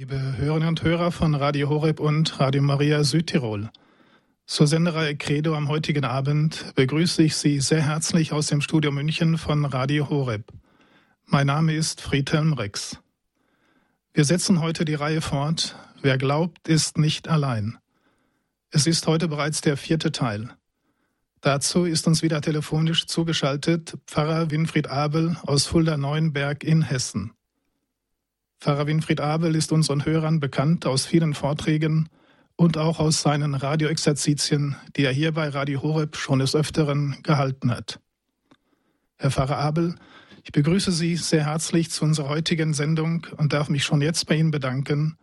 Liebe Hörerinnen und Hörer von Radio Horeb und Radio Maria Südtirol. Zur Sendereihe Credo am heutigen Abend begrüße ich Sie sehr herzlich aus dem Studio München von Radio Horeb. Mein Name ist Friedhelm Rex. Wir setzen heute die Reihe fort. Wer glaubt, ist nicht allein. Es ist heute bereits der vierte Teil. Dazu ist uns wieder telefonisch zugeschaltet Pfarrer Winfried Abel aus Fulda-Neuenberg in Hessen. Pfarrer Winfried Abel ist unseren Hörern bekannt aus vielen Vorträgen und auch aus seinen Radioexerzitien, die er hier bei Radio Horeb schon des Öfteren gehalten hat. Herr Pfarrer Abel, ich begrüße Sie sehr herzlich zu unserer heutigen Sendung und darf mich schon jetzt bei Ihnen bedanken,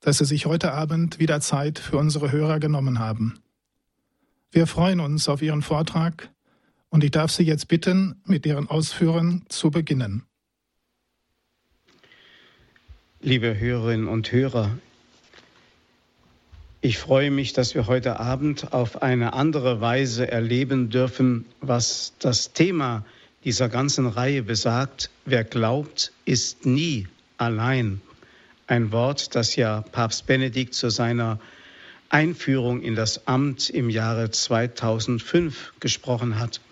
dass Sie sich heute Abend wieder Zeit für unsere Hörer genommen haben. Wir freuen uns auf Ihren Vortrag und ich darf Sie jetzt bitten, mit Ihren Ausführungen zu beginnen. Liebe Hörerinnen und Hörer, ich freue mich, dass wir heute Abend auf eine andere Weise erleben dürfen, was das Thema dieser ganzen Reihe besagt. Wer glaubt, ist nie allein. Ein Wort, das ja Papst Benedikt zu seiner Einführung in das Amt im Jahre 2005 gesprochen hat.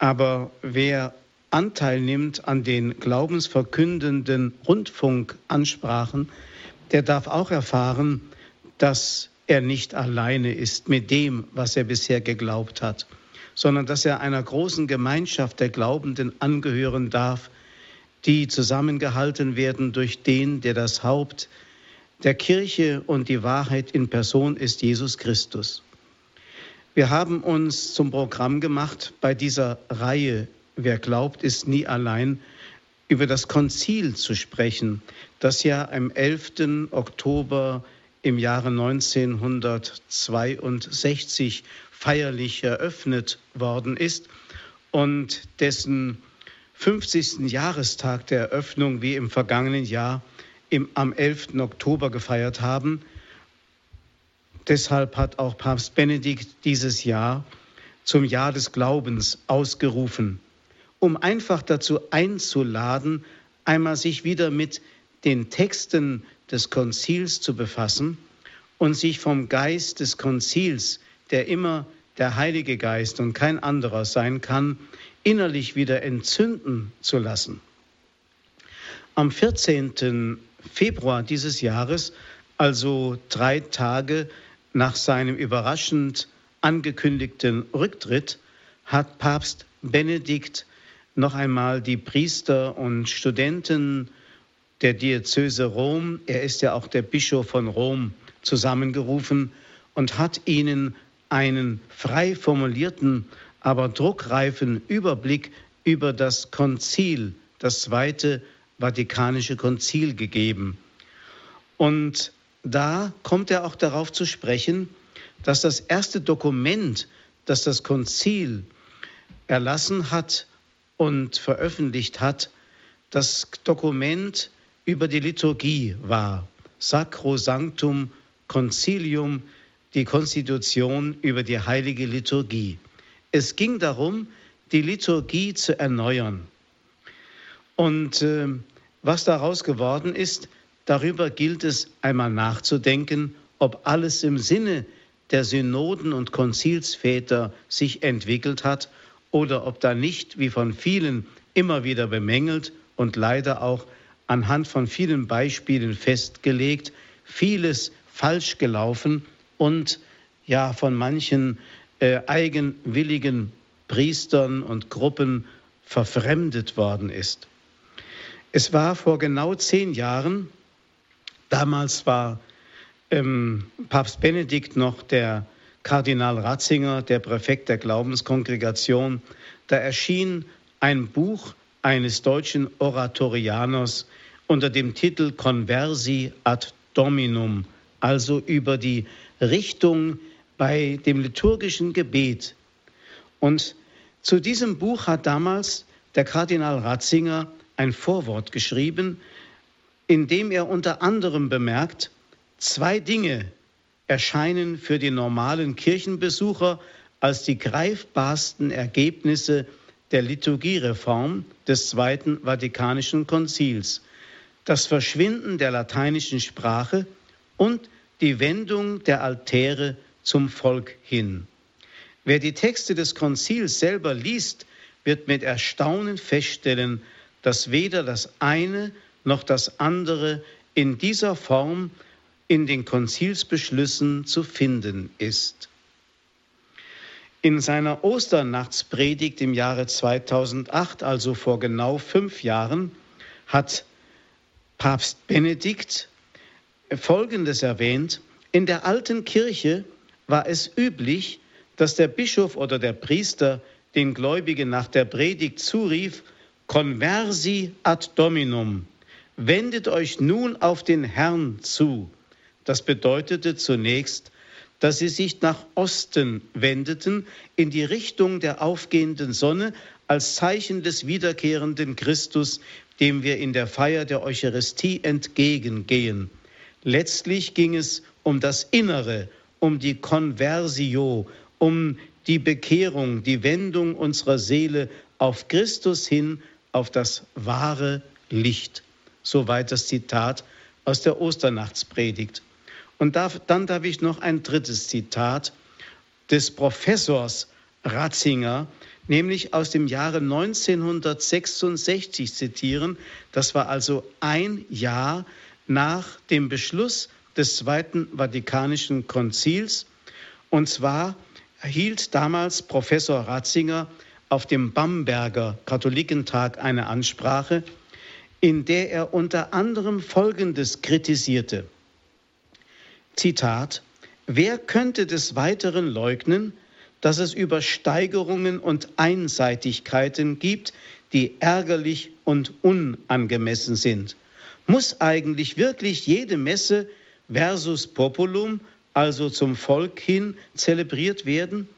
Aber wer Anteil nimmt an den glaubensverkündenden Rundfunkansprachen, der darf auch erfahren, dass er nicht alleine ist mit dem, was er bisher geglaubt hat, sondern dass er einer großen Gemeinschaft der Glaubenden angehören darf, die zusammengehalten werden durch den, der das Haupt der Kirche und die Wahrheit in Person ist Jesus Christus. Wir haben uns zum Programm gemacht, bei dieser Reihe Wer glaubt, ist nie allein, über das Konzil zu sprechen, das ja am 11. Oktober im Jahre 1962 feierlich eröffnet worden ist und dessen 50. Jahrestag der Eröffnung wie im vergangenen Jahr im, am 11. Oktober gefeiert haben. Deshalb hat auch Papst Benedikt dieses Jahr zum Jahr des Glaubens ausgerufen, um einfach dazu einzuladen, einmal sich wieder mit den Texten des Konzils zu befassen und sich vom Geist des Konzils, der immer der Heilige Geist und kein anderer sein kann, innerlich wieder entzünden zu lassen. Am 14. Februar dieses Jahres, also drei Tage nach seinem überraschend angekündigten Rücktritt, hat Papst Benedikt noch einmal die Priester und Studenten der Diözese Rom, er ist ja auch der Bischof von Rom, zusammengerufen und hat ihnen einen frei formulierten, aber druckreifen Überblick über das Konzil, das zweite Vatikanische Konzil gegeben. Und da kommt er auch darauf zu sprechen, dass das erste Dokument, das das Konzil erlassen hat und veröffentlicht hat, das Dokument über die Liturgie war. Sacrosanctum Concilium, die Konstitution über die heilige Liturgie. Es ging darum, die Liturgie zu erneuern. Und äh, was daraus geworden ist, darüber gilt es einmal nachzudenken, ob alles im Sinne der Synoden und Konzilsväter sich entwickelt hat oder ob da nicht, wie von vielen immer wieder bemängelt und leider auch anhand von vielen Beispielen festgelegt, vieles falsch gelaufen und ja von manchen äh, eigenwilligen Priestern und Gruppen verfremdet worden ist. Es war vor genau zehn Jahren, damals war ähm, Papst Benedikt noch der Kardinal Ratzinger, der Präfekt der Glaubenskongregation, da erschien ein Buch eines deutschen Oratorianers unter dem Titel Conversi ad Dominum, also über die Richtung bei dem liturgischen Gebet. Und zu diesem Buch hat damals der Kardinal Ratzinger ein Vorwort geschrieben, in dem er unter anderem bemerkt, zwei Dinge erscheinen für die normalen Kirchenbesucher als die greifbarsten Ergebnisse der Liturgiereform des Zweiten Vatikanischen Konzils. das Verschwinden der lateinischen Sprache und die Wendung der Altäre zum Volk hin. Wer die Texte des Konzils selber liest, wird mit Erstaunen feststellen, dass weder das eine noch das andere in dieser Form in den Konzilsbeschlüssen zu finden ist. In seiner Osternachtspredigt im Jahre 2008, also vor genau fünf Jahren, hat Papst Benedikt Folgendes erwähnt. In der alten Kirche war es üblich, dass der Bischof oder der Priester den Gläubigen nach der Predigt zurief, Conversi ad Dominum, wendet euch nun auf den Herrn zu. Das bedeutete zunächst, dass sie sich nach Osten wendeten, in die Richtung der aufgehenden Sonne, als Zeichen des wiederkehrenden Christus, dem wir in der Feier der Eucharistie entgegengehen. Letztlich ging es um das Innere, um die Conversio, um die Bekehrung, die Wendung unserer Seele auf Christus hin, auf das wahre Licht. Soweit das Zitat aus der Osternachtspredigt. Und dann darf ich noch ein drittes Zitat des Professors Ratzinger, nämlich aus dem Jahre 1966 zitieren. Das war also ein Jahr nach dem Beschluss des Zweiten Vatikanischen Konzils. Und zwar hielt damals Professor Ratzinger auf dem Bamberger Katholikentag eine Ansprache, in der er unter anderem Folgendes kritisierte. Zitat, wer könnte des Weiteren leugnen, dass es Übersteigerungen und Einseitigkeiten gibt, die ärgerlich und unangemessen sind. Muss eigentlich wirklich jede Messe versus Populum, also zum Volk hin, zelebriert werden?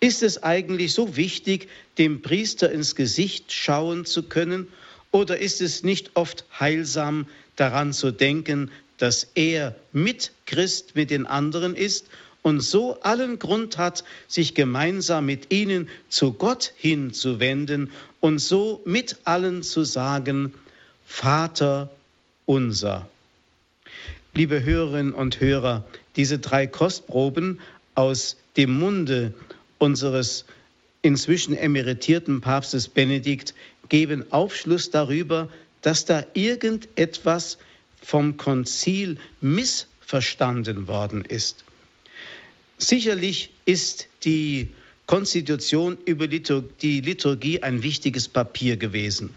Ist es eigentlich so wichtig, dem Priester ins Gesicht schauen zu können? Oder ist es nicht oft heilsam, daran zu denken, dass er mit Christ mit den anderen ist und so allen Grund hat, sich gemeinsam mit ihnen zu Gott hinzuwenden und so mit allen zu sagen, Vater unser. Liebe Hörerinnen und Hörer, diese drei Kostproben aus dem Munde unseres inzwischen emeritierten Papstes Benedikt geben Aufschluss darüber, dass da irgendetwas vom Konzil missverstanden worden ist. Sicherlich ist die Konstitution über die Liturgie ein wichtiges Papier gewesen.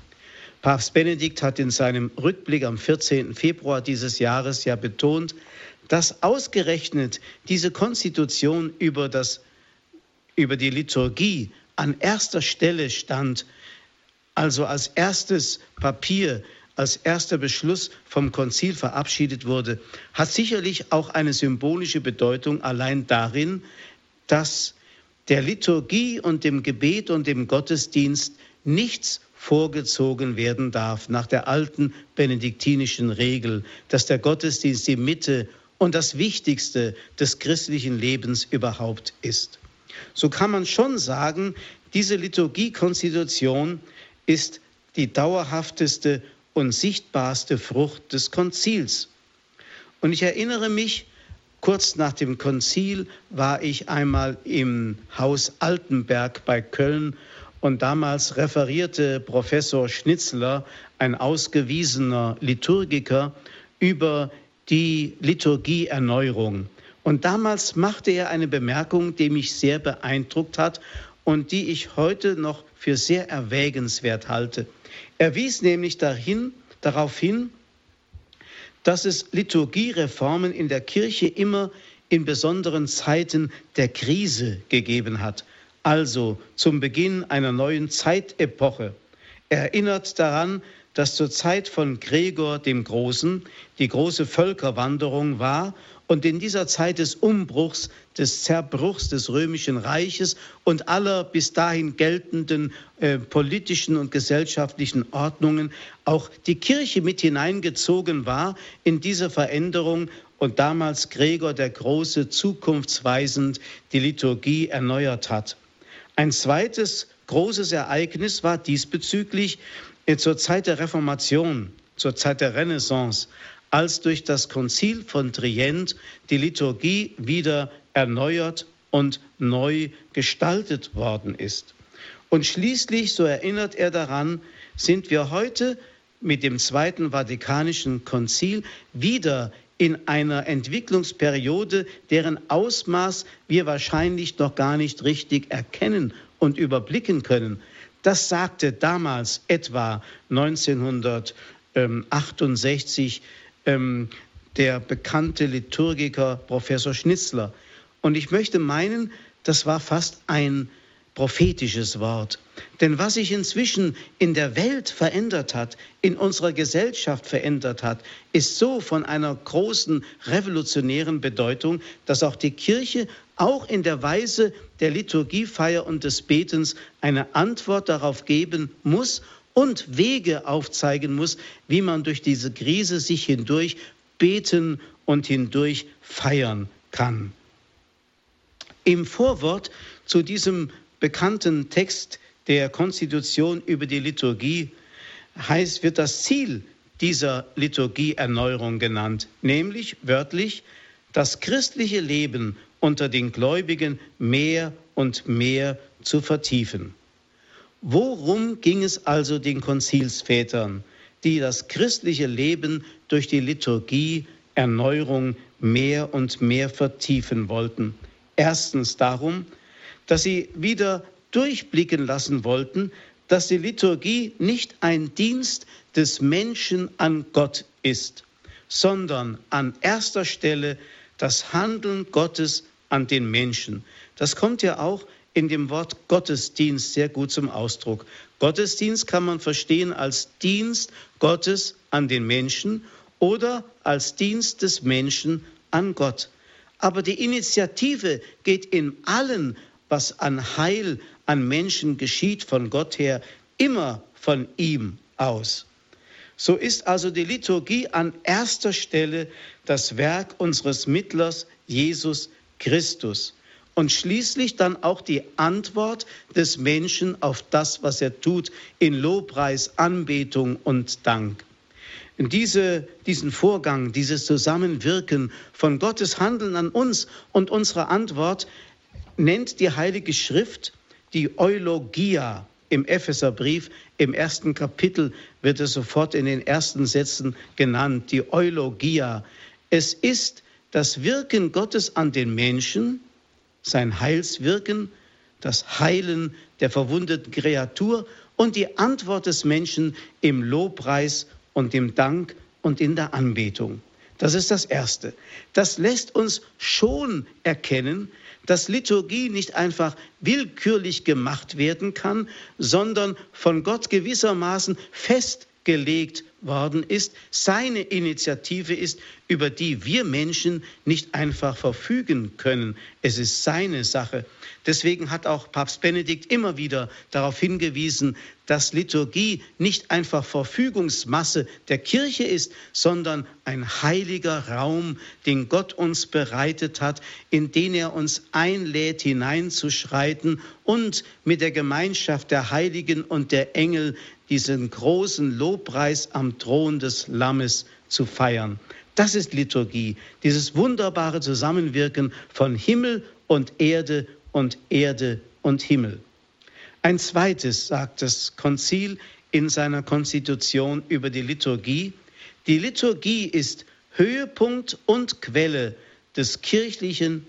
Papst Benedikt hat in seinem Rückblick am 14. Februar dieses Jahres ja betont, dass ausgerechnet diese Konstitution über, das, über die Liturgie an erster Stelle stand, also als erstes Papier, als erster Beschluss vom Konzil verabschiedet wurde, hat sicherlich auch eine symbolische Bedeutung allein darin, dass der Liturgie und dem Gebet und dem Gottesdienst nichts vorgezogen werden darf nach der alten benediktinischen Regel, dass der Gottesdienst die Mitte und das Wichtigste des christlichen Lebens überhaupt ist. So kann man schon sagen, diese Liturgiekonstitution ist die dauerhafteste und sichtbarste Frucht des Konzils. Und ich erinnere mich, kurz nach dem Konzil war ich einmal im Haus Altenberg bei Köln und damals referierte Professor Schnitzler, ein ausgewiesener Liturgiker, über die Liturgieerneuerung. Und damals machte er eine Bemerkung, die mich sehr beeindruckt hat und die ich heute noch für sehr erwägenswert halte. Er wies nämlich dahin, darauf hin, dass es Liturgiereformen in der Kirche immer in besonderen Zeiten der Krise gegeben hat, also zum Beginn einer neuen Zeitepoche. Er erinnert daran, dass zur Zeit von Gregor dem Großen die große Völkerwanderung war und in dieser Zeit des Umbruchs, des Zerbruchs des römischen Reiches und aller bis dahin geltenden äh, politischen und gesellschaftlichen Ordnungen auch die Kirche mit hineingezogen war in diese Veränderung und damals Gregor der Große zukunftsweisend die Liturgie erneuert hat. Ein zweites großes Ereignis war diesbezüglich äh, zur Zeit der Reformation zur Zeit der Renaissance, als durch das Konzil von Trient die Liturgie wieder erneuert und neu gestaltet worden ist. Und schließlich, so erinnert er daran, sind wir heute mit dem Zweiten Vatikanischen Konzil wieder in einer Entwicklungsperiode, deren Ausmaß wir wahrscheinlich noch gar nicht richtig erkennen und überblicken können. Das sagte damals etwa 1968 ähm, der bekannte Liturgiker Professor Schnitzler. Und ich möchte meinen, das war fast ein prophetisches Wort. Denn was sich inzwischen in der Welt verändert hat, in unserer Gesellschaft verändert hat, ist so von einer großen revolutionären Bedeutung, dass auch die Kirche auch in der Weise der Liturgiefeier und des Betens eine Antwort darauf geben muss und Wege aufzeigen muss, wie man durch diese Krise sich hindurch beten und hindurch feiern kann. Im Vorwort zu diesem bekannten Text der Konstitution über die Liturgie heißt, wird das Ziel dieser Liturgieerneuerung genannt, nämlich wörtlich das christliche Leben unter den Gläubigen mehr und mehr zu vertiefen. Worum ging es also den Konzilsvätern, die das christliche Leben durch die Liturgie Erneuerung mehr und mehr vertiefen wollten? Erstens darum, dass sie wieder durchblicken lassen wollten, dass die Liturgie nicht ein Dienst des Menschen an Gott ist, sondern an erster Stelle das Handeln Gottes an den Menschen. Das kommt ja auch in dem Wort Gottesdienst sehr gut zum Ausdruck. Gottesdienst kann man verstehen als Dienst Gottes an den Menschen oder als Dienst des Menschen an Gott. Aber die Initiative geht in allen, was an Heil an Menschen geschieht von Gott her, immer von ihm aus. So ist also die Liturgie an erster Stelle das Werk unseres Mittlers Jesus Christus und schließlich dann auch die Antwort des Menschen auf das, was er tut, in Lobpreis, Anbetung und Dank. Diese, diesen Vorgang, dieses Zusammenwirken von Gottes Handeln an uns und unserer Antwort nennt die Heilige Schrift die Eulogia im Epheserbrief. Im ersten Kapitel wird es sofort in den ersten Sätzen genannt, die Eulogia. Es ist das Wirken Gottes an den Menschen, sein Heilswirken, das Heilen der verwundeten Kreatur und die Antwort des Menschen im Lobpreis und im Dank und in der Anbetung. Das ist das Erste. Das lässt uns schon erkennen, dass Liturgie nicht einfach willkürlich gemacht werden kann, sondern von Gott gewissermaßen festgelegt worden ist, seine Initiative ist, über die wir Menschen nicht einfach verfügen können. Es ist seine Sache. Deswegen hat auch Papst Benedikt immer wieder darauf hingewiesen, dass Liturgie nicht einfach Verfügungsmasse der Kirche ist, sondern ein heiliger Raum, den Gott uns bereitet hat, in den er uns einlädt, hineinzuschreiten und mit der Gemeinschaft der Heiligen und der Engel diesen großen Lobpreis am Thron des Lammes zu feiern. Das ist Liturgie, dieses wunderbare Zusammenwirken von Himmel und Erde und Erde und Himmel. Ein zweites sagt das Konzil in seiner Konstitution über die Liturgie. Die Liturgie ist Höhepunkt und Quelle des kirchlichen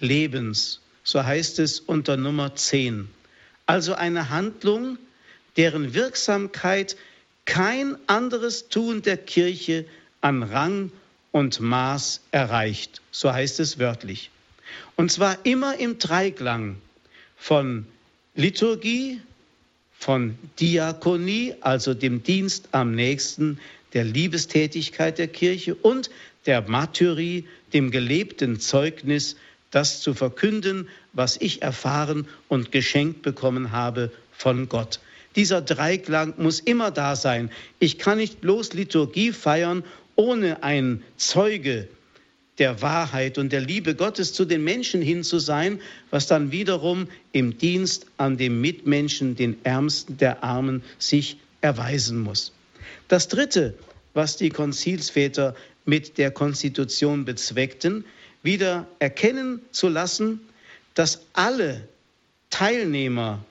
Lebens. So heißt es unter Nummer 10. Also eine Handlung, deren Wirksamkeit kein anderes Tun der Kirche an Rang und Maß erreicht. So heißt es wörtlich. Und zwar immer im Dreiklang von Liturgie, von Diakonie, also dem Dienst am nächsten, der Liebestätigkeit der Kirche und der Martyrie, dem gelebten Zeugnis, das zu verkünden, was ich erfahren und geschenkt bekommen habe von Gott. Dieser Dreiklang muss immer da sein. Ich kann nicht bloß Liturgie feiern, ohne ein Zeuge der Wahrheit und der Liebe Gottes zu den Menschen hin zu sein, was dann wiederum im Dienst an dem Mitmenschen, den Ärmsten der Armen, sich erweisen muss. Das Dritte, was die Konzilsväter mit der Konstitution bezweckten, wieder erkennen zu lassen, dass alle Teilnehmer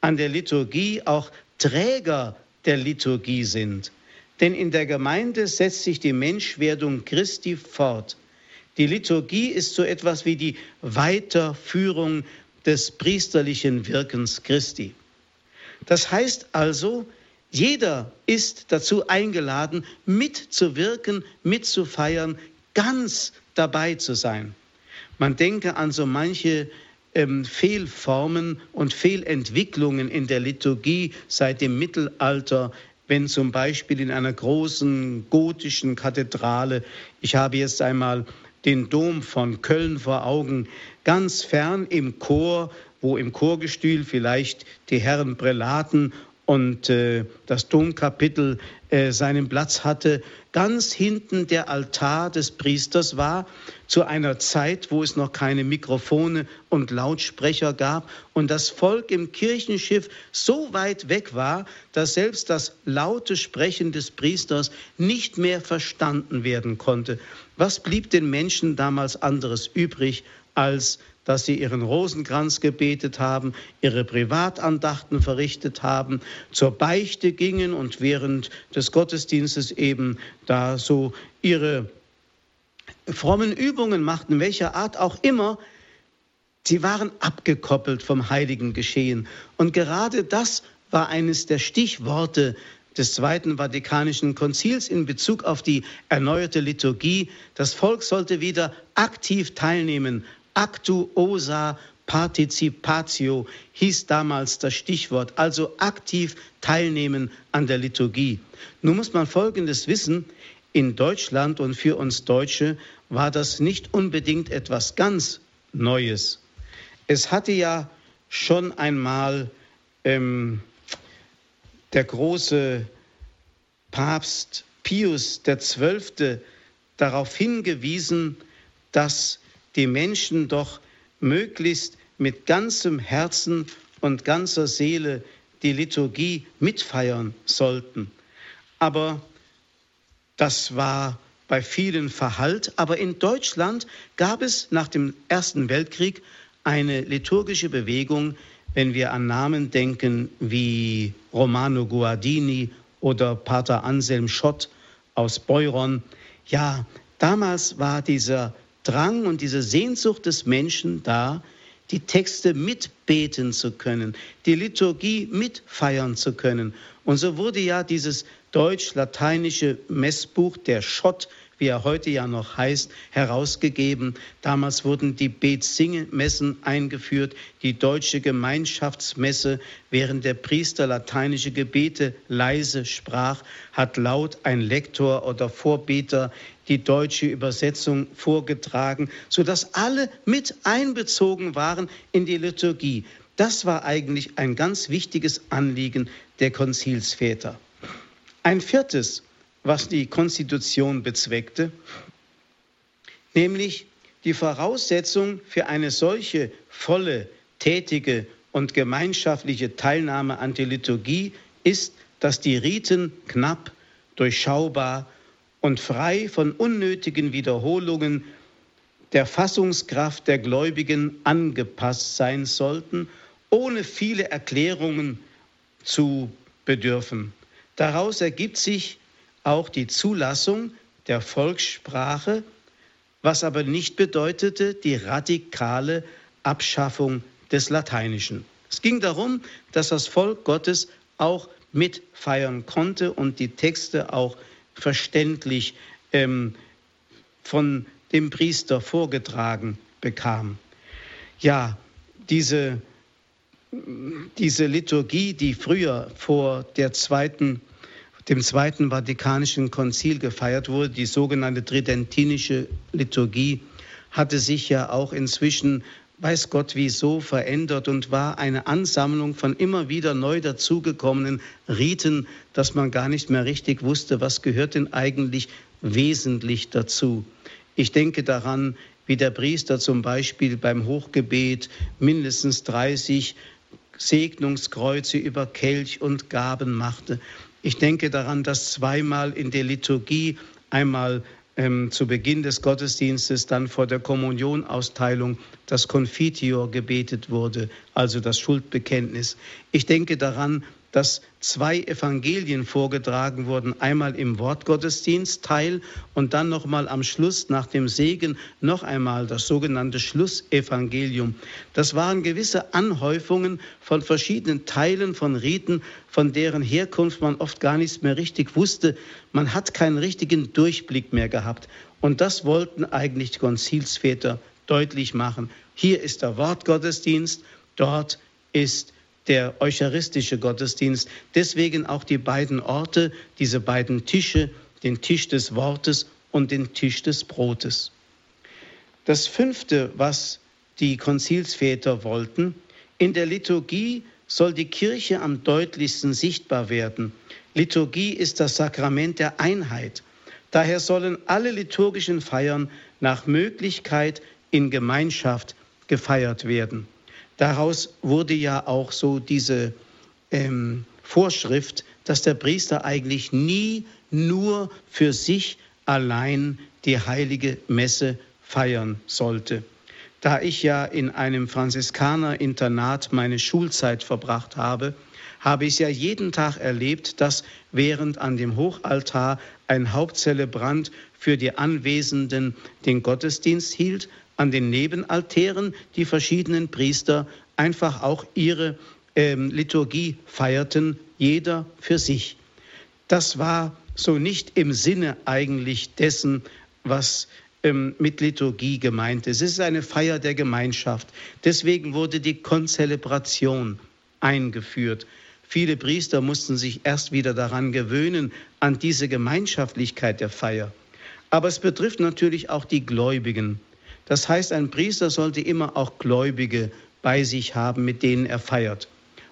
an der Liturgie auch Träger der Liturgie sind. Denn in der Gemeinde setzt sich die Menschwerdung Christi fort. Die Liturgie ist so etwas wie die Weiterführung des priesterlichen Wirkens Christi. Das heißt also, jeder ist dazu eingeladen, mitzuwirken, mitzufeiern, ganz dabei zu sein. Man denke an so manche ähm, Fehlformen und Fehlentwicklungen in der Liturgie seit dem Mittelalter, wenn zum Beispiel in einer großen gotischen Kathedrale, ich habe jetzt einmal den Dom von Köln vor Augen, ganz fern im Chor, wo im Chorgestühl vielleicht die Herren Prälaten und äh, das Domkapitel äh, seinen Platz hatte, ganz hinten der Altar des Priesters war, zu einer Zeit, wo es noch keine Mikrofone und Lautsprecher gab und das Volk im Kirchenschiff so weit weg war, dass selbst das laute Sprechen des Priesters nicht mehr verstanden werden konnte. Was blieb den Menschen damals anderes übrig, als dass sie ihren Rosenkranz gebetet haben, ihre Privatandachten verrichtet haben, zur Beichte gingen und während des Gottesdienstes eben da so ihre frommen Übungen machten, welcher Art auch immer, sie waren abgekoppelt vom heiligen Geschehen. Und gerade das war eines der Stichworte des Zweiten Vatikanischen Konzils in Bezug auf die erneuerte Liturgie. Das Volk sollte wieder aktiv teilnehmen Actuosa Participatio hieß damals das Stichwort, also aktiv teilnehmen an der Liturgie. Nun muss man Folgendes wissen, in Deutschland und für uns Deutsche war das nicht unbedingt etwas ganz Neues. Es hatte ja schon einmal ähm, der große Papst Pius XII. darauf hingewiesen, dass die Menschen doch möglichst mit ganzem Herzen und ganzer Seele die Liturgie mitfeiern sollten. Aber das war bei vielen verhallt. Aber in Deutschland gab es nach dem Ersten Weltkrieg eine liturgische Bewegung, wenn wir an Namen denken wie Romano Guardini oder Pater Anselm Schott aus Beuron. Ja, damals war dieser Drang und diese Sehnsucht des Menschen da, die Texte mitbeten zu können, die Liturgie mitfeiern zu können. Und so wurde ja dieses deutsch-lateinische Messbuch, der Schott, wie er heute ja noch heißt, herausgegeben. Damals wurden die Bet-Singe-Messen eingeführt, die deutsche Gemeinschaftsmesse, während der Priester lateinische Gebete leise sprach, hat laut ein Lektor oder Vorbeter die deutsche Übersetzung vorgetragen, sodass alle mit einbezogen waren in die Liturgie. Das war eigentlich ein ganz wichtiges Anliegen der Konzilsväter. Ein viertes was die Konstitution bezweckte, nämlich die Voraussetzung für eine solche volle, tätige und gemeinschaftliche Teilnahme an der Liturgie ist, dass die Riten knapp, durchschaubar und frei von unnötigen Wiederholungen der Fassungskraft der Gläubigen angepasst sein sollten, ohne viele Erklärungen zu bedürfen. Daraus ergibt sich auch die Zulassung der Volkssprache, was aber nicht bedeutete die radikale Abschaffung des Lateinischen. Es ging darum, dass das Volk Gottes auch mitfeiern konnte und die Texte auch verständlich ähm, von dem Priester vorgetragen bekam. Ja, diese, diese Liturgie, die früher vor der zweiten dem Zweiten Vatikanischen Konzil gefeiert wurde, die sogenannte Tridentinische Liturgie, hatte sich ja auch inzwischen, weiß Gott wieso, verändert und war eine Ansammlung von immer wieder neu dazugekommenen Riten, dass man gar nicht mehr richtig wusste, was gehört denn eigentlich wesentlich dazu. Ich denke daran, wie der Priester zum Beispiel beim Hochgebet mindestens 30 Segnungskreuze über Kelch und Gaben machte. Ich denke daran, dass zweimal in der Liturgie einmal ähm, zu Beginn des Gottesdienstes, dann vor der Kommunionausteilung das Confitior gebetet wurde, also das Schuldbekenntnis. Ich denke daran, dass zwei Evangelien vorgetragen wurden, einmal im Wortgottesdienst Teil und dann nochmal am Schluss nach dem Segen noch einmal das sogenannte Schlussevangelium. Das waren gewisse Anhäufungen von verschiedenen Teilen von Riten, von deren Herkunft man oft gar nichts mehr richtig wusste. Man hat keinen richtigen Durchblick mehr gehabt. Und das wollten eigentlich die Konzilsväter deutlich machen. Hier ist der Wortgottesdienst, dort ist der eucharistische Gottesdienst. Deswegen auch die beiden Orte, diese beiden Tische, den Tisch des Wortes und den Tisch des Brotes. Das fünfte, was die Konzilsväter wollten, in der Liturgie soll die Kirche am deutlichsten sichtbar werden. Liturgie ist das Sakrament der Einheit. Daher sollen alle liturgischen Feiern nach Möglichkeit in Gemeinschaft gefeiert werden. Daraus wurde ja auch so diese ähm, Vorschrift, dass der Priester eigentlich nie nur für sich allein die heilige Messe feiern sollte. Da ich ja in einem Franziskanerinternat meine Schulzeit verbracht habe, habe ich ja jeden Tag erlebt, dass während an dem Hochaltar ein Hauptzelebrant für die Anwesenden den Gottesdienst hielt, an den Nebenaltären die verschiedenen Priester einfach auch ihre ähm, Liturgie feierten, jeder für sich. Das war so nicht im Sinne eigentlich dessen, was ähm, mit Liturgie gemeint ist. Es ist eine Feier der Gemeinschaft. Deswegen wurde die Konzelebration eingeführt. Viele Priester mussten sich erst wieder daran gewöhnen, an diese Gemeinschaftlichkeit der Feier. Aber es betrifft natürlich auch die Gläubigen. Das heißt, ein Priester sollte immer auch Gläubige bei sich haben, mit denen er feiert.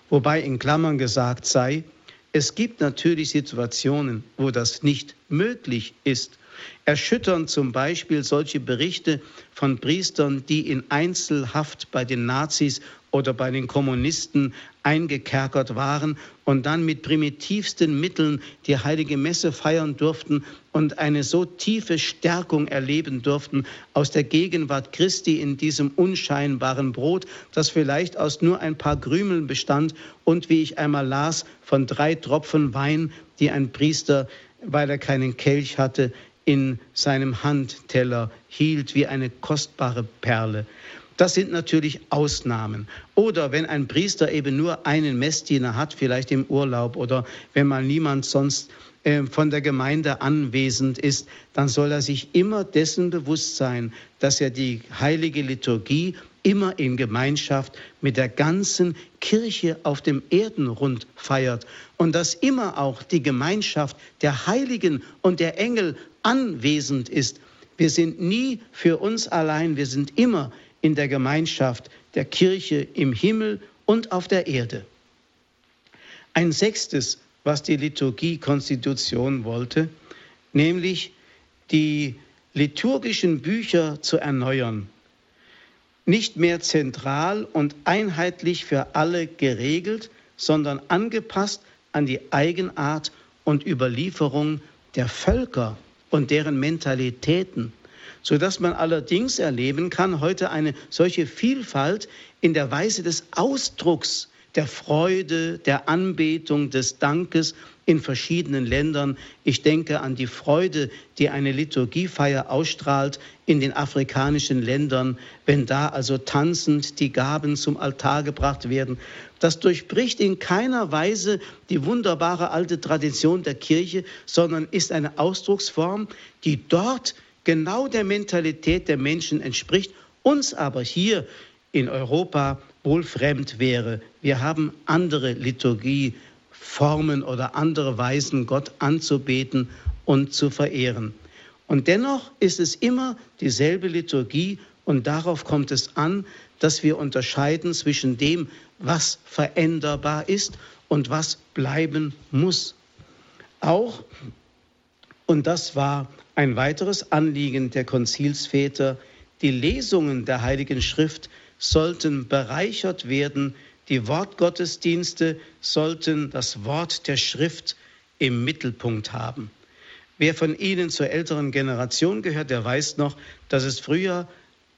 Wobei in Klammern gesagt sei, es gibt natürlich Situationen, wo das nicht möglich ist. Erschüttern zum Beispiel solche Berichte von Priestern, die in Einzelhaft bei den Nazis oder bei den Kommunisten eingekerkert waren und dann mit primitivsten Mitteln die heilige Messe feiern durften und eine so tiefe Stärkung erleben durften aus der Gegenwart Christi in diesem unscheinbaren Brot, das vielleicht aus nur ein paar Krümeln bestand und wie ich einmal las, von drei Tropfen Wein, die ein Priester, weil er keinen Kelch hatte, in seinem Handteller hielt wie eine kostbare Perle. Das sind natürlich Ausnahmen. Oder wenn ein Priester eben nur einen Messdiener hat, vielleicht im Urlaub oder wenn mal niemand sonst äh, von der Gemeinde anwesend ist, dann soll er sich immer dessen bewusst sein, dass er die heilige Liturgie immer in Gemeinschaft mit der ganzen Kirche auf dem Erdenrund feiert und dass immer auch die Gemeinschaft der Heiligen und der Engel anwesend ist. Wir sind nie für uns allein, wir sind immer in der Gemeinschaft der Kirche im Himmel und auf der Erde. Ein sechstes, was die Liturgie-Konstitution wollte, nämlich die liturgischen Bücher zu erneuern. Nicht mehr zentral und einheitlich für alle geregelt, sondern angepasst an die Eigenart und Überlieferung der Völker und deren Mentalitäten sodass man allerdings erleben kann heute eine solche Vielfalt in der Weise des Ausdrucks der Freude, der Anbetung, des Dankes in verschiedenen Ländern. Ich denke an die Freude, die eine Liturgiefeier ausstrahlt in den afrikanischen Ländern, wenn da also tanzend die Gaben zum Altar gebracht werden. Das durchbricht in keiner Weise die wunderbare alte Tradition der Kirche, sondern ist eine Ausdrucksform, die dort genau der Mentalität der Menschen entspricht, uns aber hier in Europa wohl fremd wäre. Wir haben andere Liturgieformen oder andere Weisen, Gott anzubeten und zu verehren. Und dennoch ist es immer dieselbe Liturgie und darauf kommt es an, dass wir unterscheiden zwischen dem, was veränderbar ist und was bleiben muss. Auch, und das war ein weiteres Anliegen der Konzilsväter, die Lesungen der Heiligen Schrift sollten bereichert werden, die Wortgottesdienste sollten das Wort der Schrift im Mittelpunkt haben. Wer von Ihnen zur älteren Generation gehört, der weiß noch, dass es früher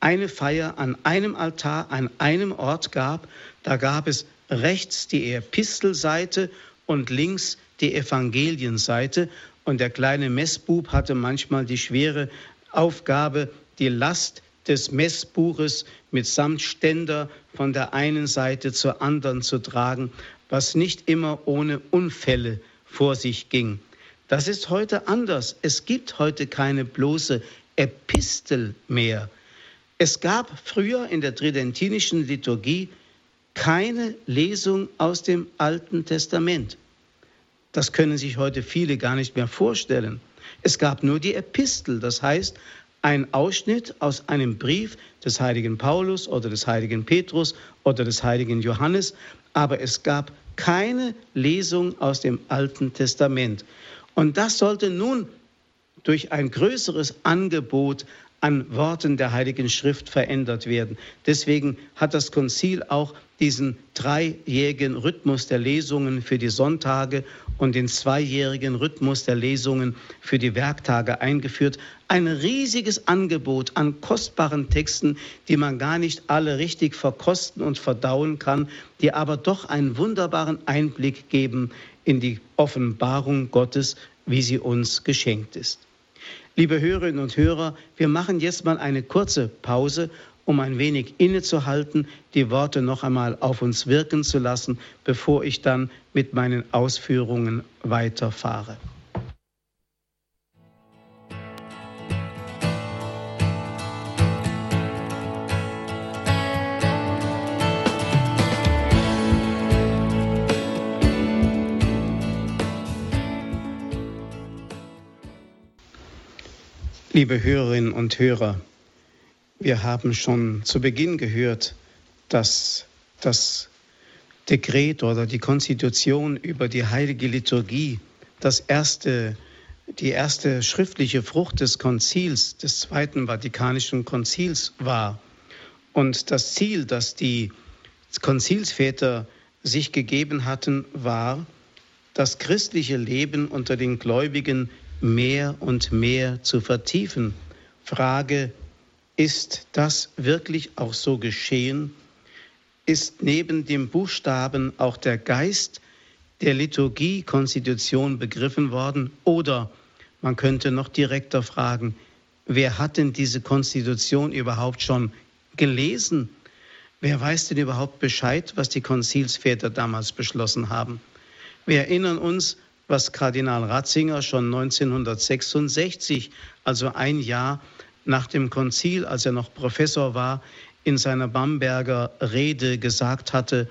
eine Feier an einem Altar, an einem Ort gab. Da gab es rechts die Epistelseite und links die Evangelienseite. Und der kleine Messbub hatte manchmal die schwere Aufgabe, die Last des Messbuches mit Samtständer von der einen Seite zur anderen zu tragen, was nicht immer ohne Unfälle vor sich ging. Das ist heute anders. Es gibt heute keine bloße Epistel mehr. Es gab früher in der tridentinischen Liturgie keine Lesung aus dem Alten Testament. Das können sich heute viele gar nicht mehr vorstellen. Es gab nur die Epistel, das heißt ein Ausschnitt aus einem Brief des heiligen Paulus oder des heiligen Petrus oder des heiligen Johannes, aber es gab keine Lesung aus dem Alten Testament. Und das sollte nun durch ein größeres Angebot an Worten der Heiligen Schrift verändert werden. Deswegen hat das Konzil auch diesen dreijährigen Rhythmus der Lesungen für die Sonntage und den zweijährigen Rhythmus der Lesungen für die Werktage eingeführt. Ein riesiges Angebot an kostbaren Texten, die man gar nicht alle richtig verkosten und verdauen kann, die aber doch einen wunderbaren Einblick geben in die Offenbarung Gottes, wie sie uns geschenkt ist. Liebe Hörerinnen und Hörer, wir machen jetzt mal eine kurze Pause, um ein wenig innezuhalten, die Worte noch einmal auf uns wirken zu lassen, bevor ich dann mit meinen Ausführungen weiterfahre. Liebe Hörerinnen und Hörer, wir haben schon zu Beginn gehört, dass das Dekret oder die Konstitution über die heilige Liturgie das erste, die erste schriftliche Frucht des Konzils, des Zweiten Vatikanischen Konzils war. Und das Ziel, das die Konzilsväter sich gegeben hatten, war, das christliche Leben unter den Gläubigen mehr und mehr zu vertiefen. Frage, ist das wirklich auch so geschehen? Ist neben dem Buchstaben auch der Geist der Liturgie-Konstitution begriffen worden? Oder man könnte noch direkter fragen, wer hat denn diese Konstitution überhaupt schon gelesen? Wer weiß denn überhaupt Bescheid, was die Konzilsväter damals beschlossen haben? Wir erinnern uns was Kardinal Ratzinger schon 1966, also ein Jahr nach dem Konzil, als er noch Professor war, in seiner Bamberger Rede gesagt hatte,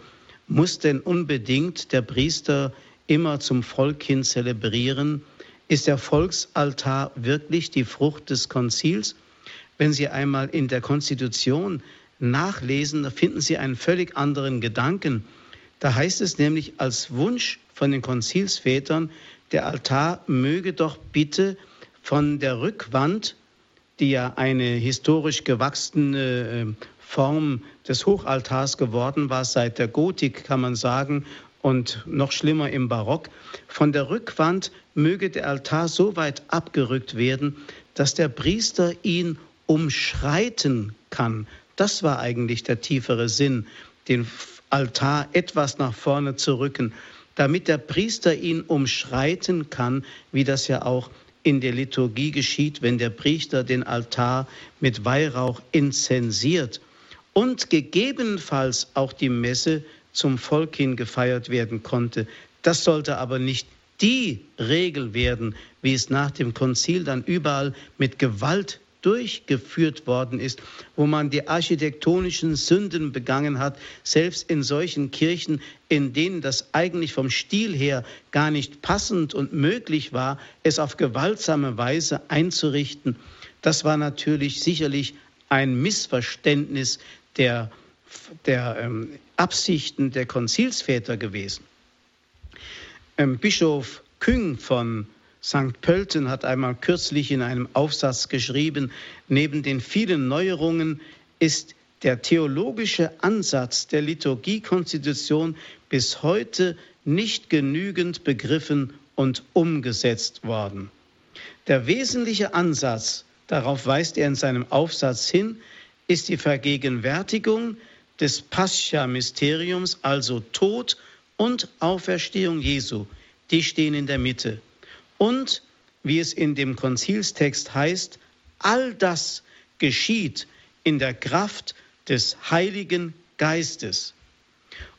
muss denn unbedingt der Priester immer zum Volk hin zelebrieren? Ist der Volksaltar wirklich die Frucht des Konzils? Wenn Sie einmal in der Konstitution nachlesen, da finden Sie einen völlig anderen Gedanken. Da heißt es nämlich als Wunsch von den Konzilsvätern, der Altar möge doch bitte von der Rückwand, die ja eine historisch gewachsene äh, Form des Hochaltars geworden war, seit der Gotik kann man sagen, und noch schlimmer im Barock, von der Rückwand möge der Altar so weit abgerückt werden, dass der Priester ihn umschreiten kann. Das war eigentlich der tiefere Sinn, den Altar etwas nach vorne zu rücken damit der Priester ihn umschreiten kann, wie das ja auch in der Liturgie geschieht, wenn der Priester den Altar mit Weihrauch inzensiert und gegebenenfalls auch die Messe zum Volk hin gefeiert werden konnte. Das sollte aber nicht die Regel werden, wie es nach dem Konzil dann überall mit Gewalt durchgeführt worden ist, wo man die architektonischen Sünden begangen hat, selbst in solchen Kirchen, in denen das eigentlich vom Stil her gar nicht passend und möglich war, es auf gewaltsame Weise einzurichten. Das war natürlich sicherlich ein Missverständnis der, der ähm, Absichten der Konzilsväter gewesen. Ähm, Bischof Küng von St. Pölten hat einmal kürzlich in einem Aufsatz geschrieben, neben den vielen Neuerungen ist der theologische Ansatz der Liturgiekonstitution bis heute nicht genügend begriffen und umgesetzt worden. Der wesentliche Ansatz, darauf weist er in seinem Aufsatz hin, ist die Vergegenwärtigung des Pascha-Mysteriums, also Tod und Auferstehung Jesu. Die stehen in der Mitte. Und, wie es in dem Konzilstext heißt, all das geschieht in der Kraft des Heiligen Geistes.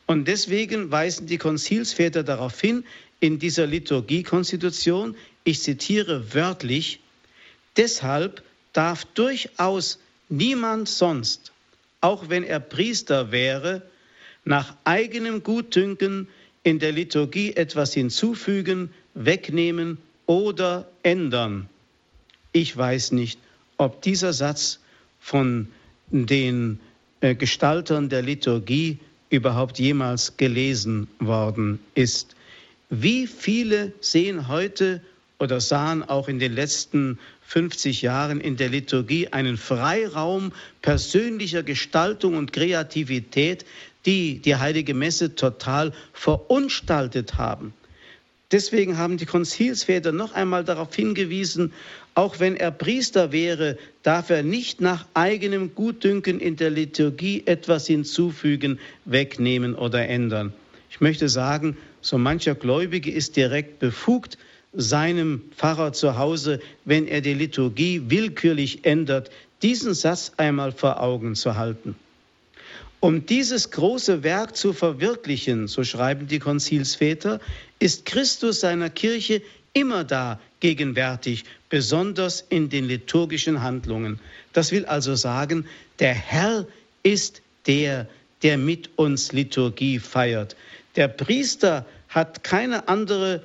Und deswegen weisen die Konzilsväter darauf hin, in dieser Liturgiekonstitution, ich zitiere wörtlich, deshalb darf durchaus niemand sonst, auch wenn er Priester wäre, nach eigenem Gutdünken in der Liturgie etwas hinzufügen, wegnehmen oder ändern. Ich weiß nicht, ob dieser Satz von den äh, Gestaltern der Liturgie überhaupt jemals gelesen worden ist. Wie viele sehen heute oder sahen auch in den letzten 50 Jahren in der Liturgie einen Freiraum persönlicher Gestaltung und Kreativität, die die heilige Messe total verunstaltet haben. Deswegen haben die Konzilsväter noch einmal darauf hingewiesen, auch wenn er Priester wäre, darf er nicht nach eigenem Gutdünken in der Liturgie etwas hinzufügen, wegnehmen oder ändern. Ich möchte sagen, so mancher Gläubige ist direkt befugt, seinem Pfarrer zu Hause, wenn er die Liturgie willkürlich ändert, diesen Satz einmal vor Augen zu halten. Um dieses große Werk zu verwirklichen, so schreiben die Konzilsväter, ist Christus seiner Kirche immer da gegenwärtig, besonders in den liturgischen Handlungen. Das will also sagen, der Herr ist der, der mit uns Liturgie feiert. Der Priester hat keine andere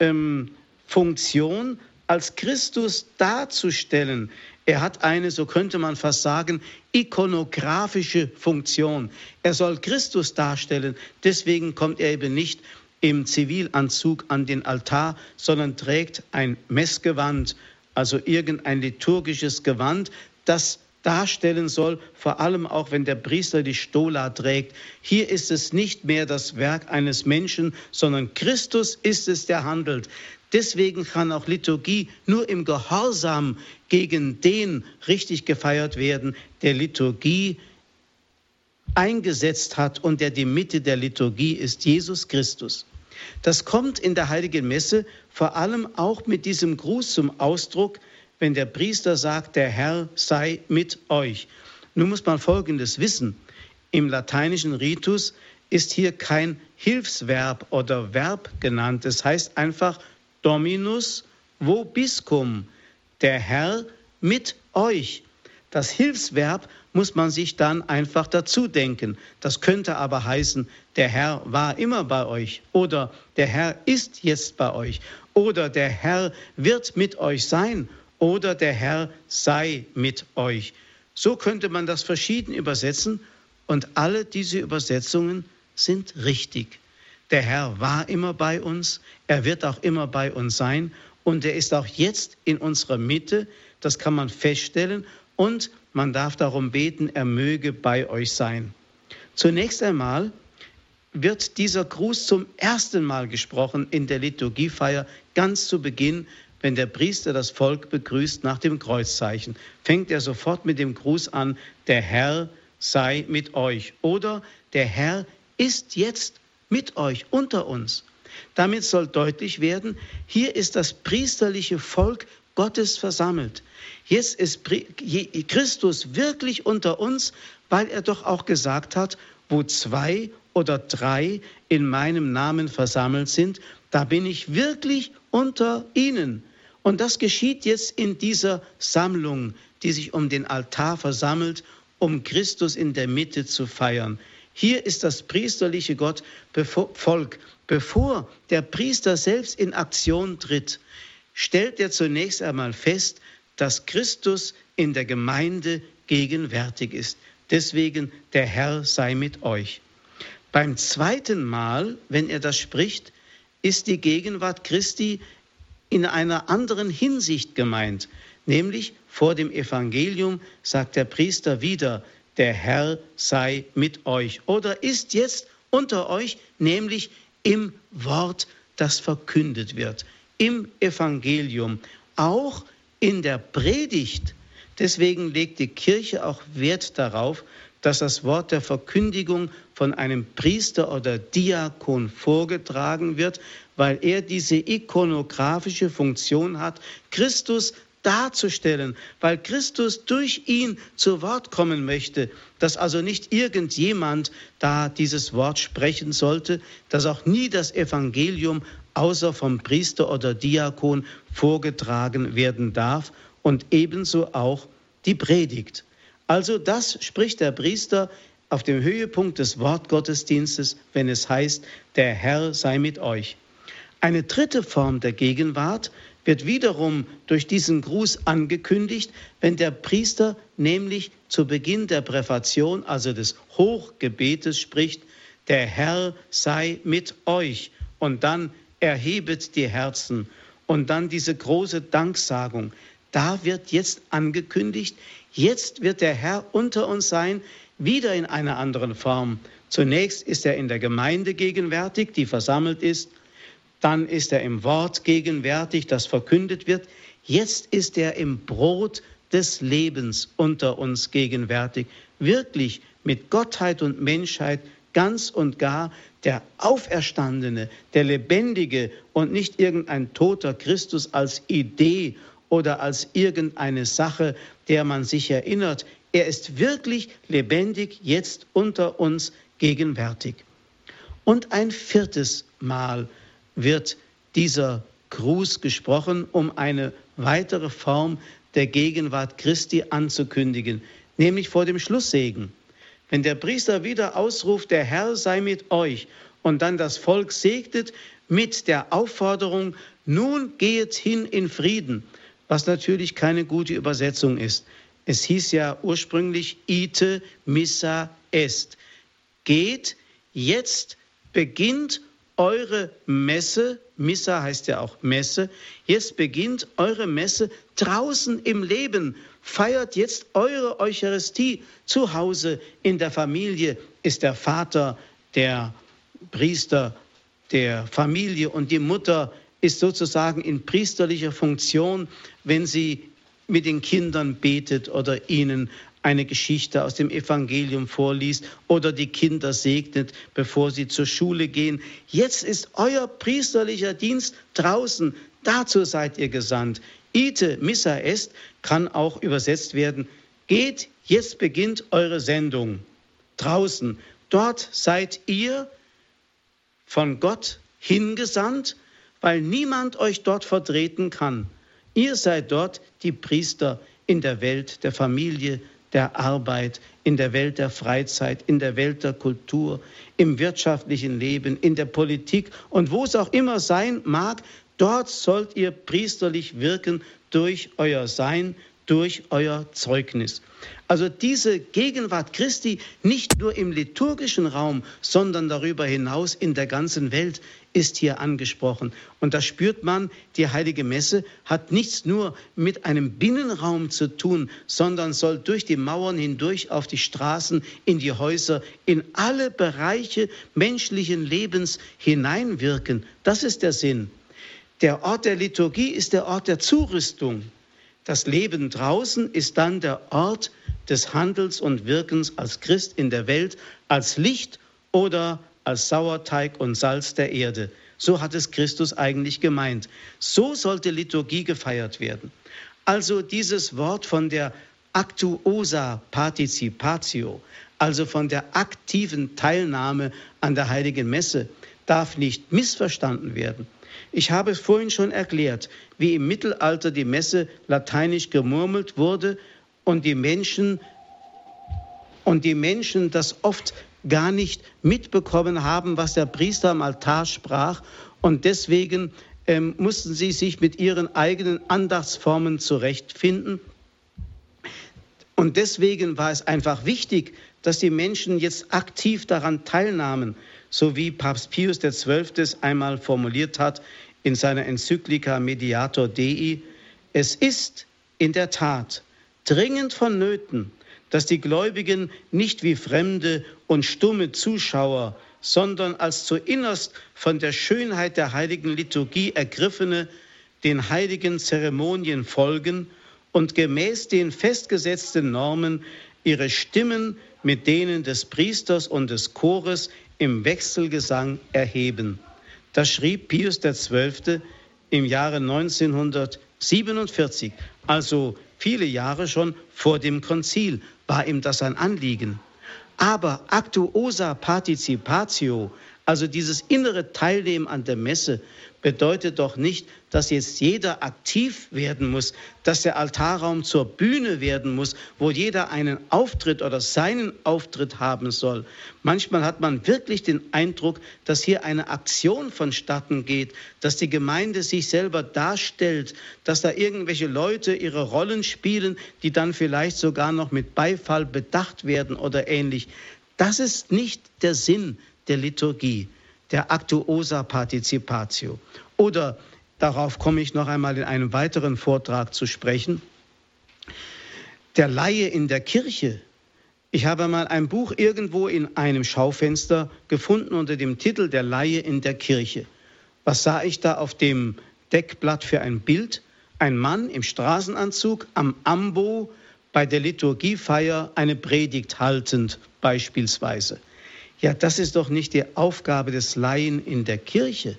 ähm, Funktion, als Christus darzustellen. Er hat eine, so könnte man fast sagen, ikonografische Funktion. Er soll Christus darstellen. Deswegen kommt er eben nicht im Zivilanzug an den Altar, sondern trägt ein Messgewand, also irgendein liturgisches Gewand, das darstellen soll, vor allem auch wenn der Priester die Stola trägt. Hier ist es nicht mehr das Werk eines Menschen, sondern Christus ist es, der handelt. Deswegen kann auch Liturgie nur im Gehorsam gegen den richtig gefeiert werden, der Liturgie eingesetzt hat und der die Mitte der Liturgie ist, Jesus Christus. Das kommt in der heiligen Messe vor allem auch mit diesem Gruß zum Ausdruck, wenn der Priester sagt, der Herr sei mit euch. Nun muss man Folgendes wissen. Im lateinischen Ritus ist hier kein Hilfsverb oder Verb genannt. Es heißt einfach Dominus vobiscum, der Herr mit euch. Das Hilfsverb muss man sich dann einfach dazu denken. Das könnte aber heißen, der Herr war immer bei euch oder der Herr ist jetzt bei euch oder der Herr wird mit euch sein oder der Herr sei mit euch. So könnte man das verschieden übersetzen und alle diese Übersetzungen sind richtig. Der Herr war immer bei uns, er wird auch immer bei uns sein und er ist auch jetzt in unserer Mitte, das kann man feststellen und man darf darum beten, er möge bei euch sein. Zunächst einmal wird dieser Gruß zum ersten Mal gesprochen in der Liturgiefeier ganz zu Beginn wenn der Priester das Volk begrüßt nach dem Kreuzzeichen, fängt er sofort mit dem Gruß an, der Herr sei mit euch oder der Herr ist jetzt mit euch, unter uns. Damit soll deutlich werden, hier ist das priesterliche Volk Gottes versammelt. Jetzt ist Christus wirklich unter uns, weil er doch auch gesagt hat, wo zwei oder drei in meinem Namen versammelt sind, da bin ich wirklich unter ihnen. Und das geschieht jetzt in dieser Sammlung, die sich um den Altar versammelt, um Christus in der Mitte zu feiern. Hier ist das priesterliche Gott Volk. Bevor der Priester selbst in Aktion tritt, stellt er zunächst einmal fest, dass Christus in der Gemeinde gegenwärtig ist. Deswegen der Herr sei mit euch. Beim zweiten Mal, wenn er das spricht, ist die Gegenwart Christi in einer anderen Hinsicht gemeint, nämlich vor dem Evangelium sagt der Priester wieder, der Herr sei mit euch oder ist jetzt unter euch, nämlich im Wort das verkündet wird. Im Evangelium, auch in der Predigt. Deswegen legt die Kirche auch Wert darauf, dass das Wort der Verkündigung von einem Priester oder Diakon vorgetragen wird, weil er diese ikonografische Funktion hat, Christus darzustellen, weil Christus durch ihn zu Wort kommen möchte, dass also nicht irgendjemand da dieses Wort sprechen sollte, dass auch nie das Evangelium außer vom Priester oder Diakon vorgetragen werden darf und ebenso auch die Predigt. Also das spricht der Priester auf dem Höhepunkt des Wortgottesdienstes, wenn es heißt, der Herr sei mit euch. Eine dritte Form der Gegenwart wird wiederum durch diesen Gruß angekündigt, wenn der Priester nämlich zu Beginn der Präfation, also des Hochgebetes, spricht, der Herr sei mit euch und dann erhebet die Herzen und dann diese große Danksagung. Da wird jetzt angekündigt, jetzt wird der Herr unter uns sein, wieder in einer anderen Form. Zunächst ist er in der Gemeinde gegenwärtig, die versammelt ist, dann ist er im Wort gegenwärtig, das verkündet wird. Jetzt ist er im Brot des Lebens unter uns gegenwärtig, wirklich mit Gottheit und Menschheit ganz und gar der Auferstandene, der Lebendige und nicht irgendein toter Christus als Idee oder als irgendeine Sache, der man sich erinnert. Er ist wirklich lebendig jetzt unter uns gegenwärtig. Und ein viertes Mal wird dieser Gruß gesprochen, um eine weitere Form der Gegenwart Christi anzukündigen, nämlich vor dem Schlusssegen. Wenn der Priester wieder ausruft, der Herr sei mit euch, und dann das Volk segnet mit der Aufforderung, nun gehet hin in Frieden, was natürlich keine gute Übersetzung ist. Es hieß ja ursprünglich ite missa est. Geht, jetzt beginnt eure Messe, Missa heißt ja auch Messe, jetzt beginnt eure Messe draußen im Leben. Feiert jetzt eure Eucharistie zu Hause in der Familie. Ist der Vater der Priester der Familie und die Mutter ist sozusagen in priesterlicher Funktion, wenn sie mit den Kindern betet oder ihnen eine Geschichte aus dem Evangelium vorliest oder die Kinder segnet, bevor sie zur Schule gehen. Jetzt ist euer priesterlicher Dienst draußen. Dazu seid ihr gesandt. Ite missa est kann auch übersetzt werden. Geht, jetzt beginnt eure Sendung. Draußen. Dort seid ihr von Gott hingesandt, weil niemand euch dort vertreten kann. Ihr seid dort die Priester in der Welt der Familie, der Arbeit, in der Welt der Freizeit, in der Welt der Kultur, im wirtschaftlichen Leben, in der Politik und wo es auch immer sein mag, dort sollt ihr priesterlich wirken durch euer Sein, durch euer Zeugnis. Also diese Gegenwart Christi nicht nur im liturgischen Raum, sondern darüber hinaus in der ganzen Welt ist hier angesprochen. Und da spürt man, die heilige Messe hat nichts nur mit einem Binnenraum zu tun, sondern soll durch die Mauern hindurch auf die Straßen, in die Häuser, in alle Bereiche menschlichen Lebens hineinwirken. Das ist der Sinn. Der Ort der Liturgie ist der Ort der Zurüstung. Das Leben draußen ist dann der Ort des Handels und Wirkens als Christ in der Welt, als Licht oder als Sauerteig und Salz der Erde. So hat es Christus eigentlich gemeint. So sollte Liturgie gefeiert werden. Also dieses Wort von der Actuosa Participatio, also von der aktiven Teilnahme an der heiligen Messe, darf nicht missverstanden werden. Ich habe es vorhin schon erklärt, wie im Mittelalter die Messe lateinisch gemurmelt wurde und die Menschen und die Menschen das oft gar nicht mitbekommen haben, was der Priester am Altar sprach und deswegen ähm, mussten sie sich mit ihren eigenen Andachtsformen zurechtfinden. Und deswegen war es einfach wichtig, dass die Menschen jetzt aktiv daran teilnahmen so wie Papst Pius XII. einmal formuliert hat in seiner Enzyklika Mediator Dei, es ist in der Tat dringend vonnöten, dass die Gläubigen nicht wie fremde und stumme Zuschauer, sondern als zu innerst von der Schönheit der heiligen Liturgie ergriffene den heiligen Zeremonien folgen und gemäß den festgesetzten Normen ihre Stimmen mit denen des Priesters und des Chores im Wechselgesang erheben. Das schrieb Pius XII. im Jahre 1947, also viele Jahre schon vor dem Konzil, war ihm das ein Anliegen. Aber actuosa participatio, also dieses innere Teilnehmen an der Messe, bedeutet doch nicht, dass jetzt jeder aktiv werden muss, dass der Altarraum zur Bühne werden muss, wo jeder einen Auftritt oder seinen Auftritt haben soll. Manchmal hat man wirklich den Eindruck, dass hier eine Aktion vonstatten geht, dass die Gemeinde sich selber darstellt, dass da irgendwelche Leute ihre Rollen spielen, die dann vielleicht sogar noch mit Beifall bedacht werden oder ähnlich. Das ist nicht der Sinn der Liturgie der Actuosa Participatio. Oder darauf komme ich noch einmal in einem weiteren Vortrag zu sprechen. Der Laie in der Kirche. Ich habe mal ein Buch irgendwo in einem Schaufenster gefunden unter dem Titel Der Laie in der Kirche. Was sah ich da auf dem Deckblatt für ein Bild? Ein Mann im Straßenanzug am Ambo bei der Liturgiefeier eine Predigt haltend beispielsweise. Ja, das ist doch nicht die Aufgabe des Laien in der Kirche.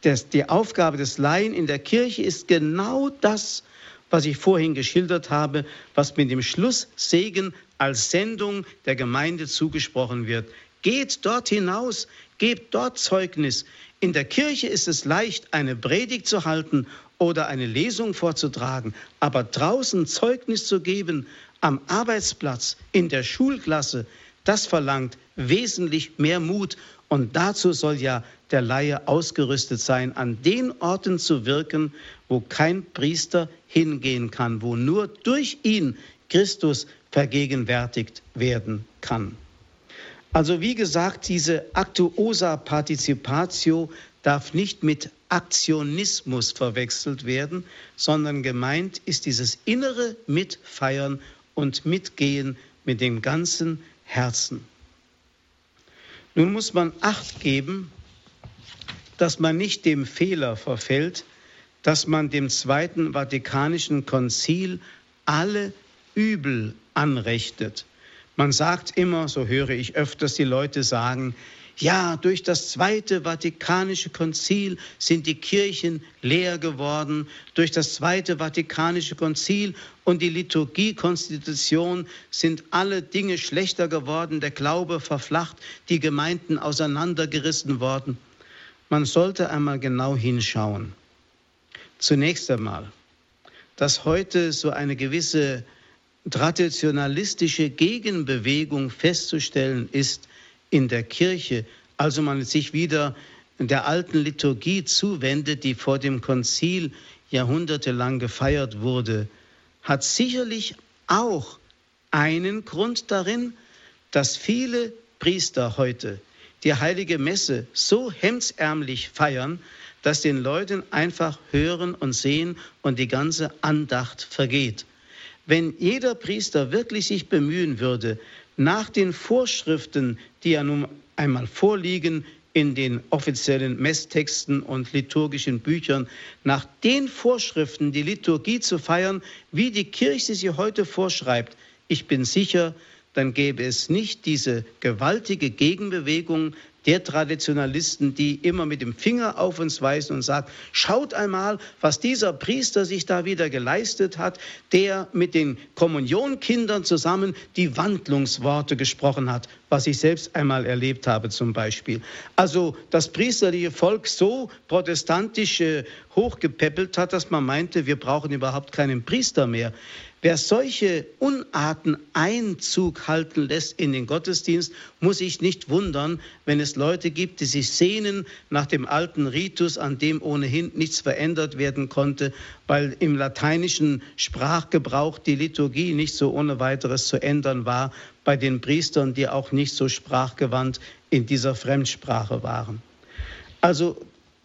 Das, die Aufgabe des Laien in der Kirche ist genau das, was ich vorhin geschildert habe, was mit dem Schlusssegen als Sendung der Gemeinde zugesprochen wird. Geht dort hinaus, gebt dort Zeugnis. In der Kirche ist es leicht, eine Predigt zu halten oder eine Lesung vorzutragen, aber draußen Zeugnis zu geben, am Arbeitsplatz, in der Schulklasse, das verlangt wesentlich mehr Mut. Und dazu soll ja der Laie ausgerüstet sein, an den Orten zu wirken, wo kein Priester hingehen kann, wo nur durch ihn Christus vergegenwärtigt werden kann. Also wie gesagt, diese Actuosa Participatio darf nicht mit Aktionismus verwechselt werden, sondern gemeint ist dieses innere Mitfeiern und Mitgehen mit dem ganzen Herzen. Nun muss man acht geben, dass man nicht dem Fehler verfällt, dass man dem Zweiten Vatikanischen Konzil alle Übel anrechnet. Man sagt immer, so höre ich öfters die Leute sagen, ja, durch das Zweite Vatikanische Konzil sind die Kirchen leer geworden. Durch das Zweite Vatikanische Konzil und die Liturgiekonstitution sind alle Dinge schlechter geworden, der Glaube verflacht, die Gemeinden auseinandergerissen worden. Man sollte einmal genau hinschauen. Zunächst einmal, dass heute so eine gewisse traditionalistische Gegenbewegung festzustellen ist, in der Kirche, also man sich wieder der alten Liturgie zuwendet, die vor dem Konzil jahrhundertelang gefeiert wurde, hat sicherlich auch einen Grund darin, dass viele Priester heute die heilige Messe so hemdsärmlich feiern, dass den Leuten einfach hören und sehen und die ganze Andacht vergeht. Wenn jeder Priester wirklich sich bemühen würde, nach den Vorschriften, die ja nun einmal vorliegen in den offiziellen Messtexten und liturgischen Büchern, nach den Vorschriften die Liturgie zu feiern, wie die Kirche sie heute vorschreibt, ich bin sicher, dann gäbe es nicht diese gewaltige Gegenbewegung der Traditionalisten, die immer mit dem Finger auf uns weisen und sagen, schaut einmal, was dieser Priester sich da wieder geleistet hat, der mit den Kommunionkindern zusammen die Wandlungsworte gesprochen hat, was ich selbst einmal erlebt habe zum Beispiel. Also das priesterliche Volk so protestantisch äh, hochgepäppelt hat, dass man meinte, wir brauchen überhaupt keinen Priester mehr. Wer solche Unarten Einzug halten lässt in den Gottesdienst, muss sich nicht wundern, wenn es Leute gibt, die sich sehnen nach dem alten Ritus, an dem ohnehin nichts verändert werden konnte, weil im lateinischen Sprachgebrauch die Liturgie nicht so ohne weiteres zu ändern war, bei den Priestern, die auch nicht so sprachgewandt in dieser Fremdsprache waren. Also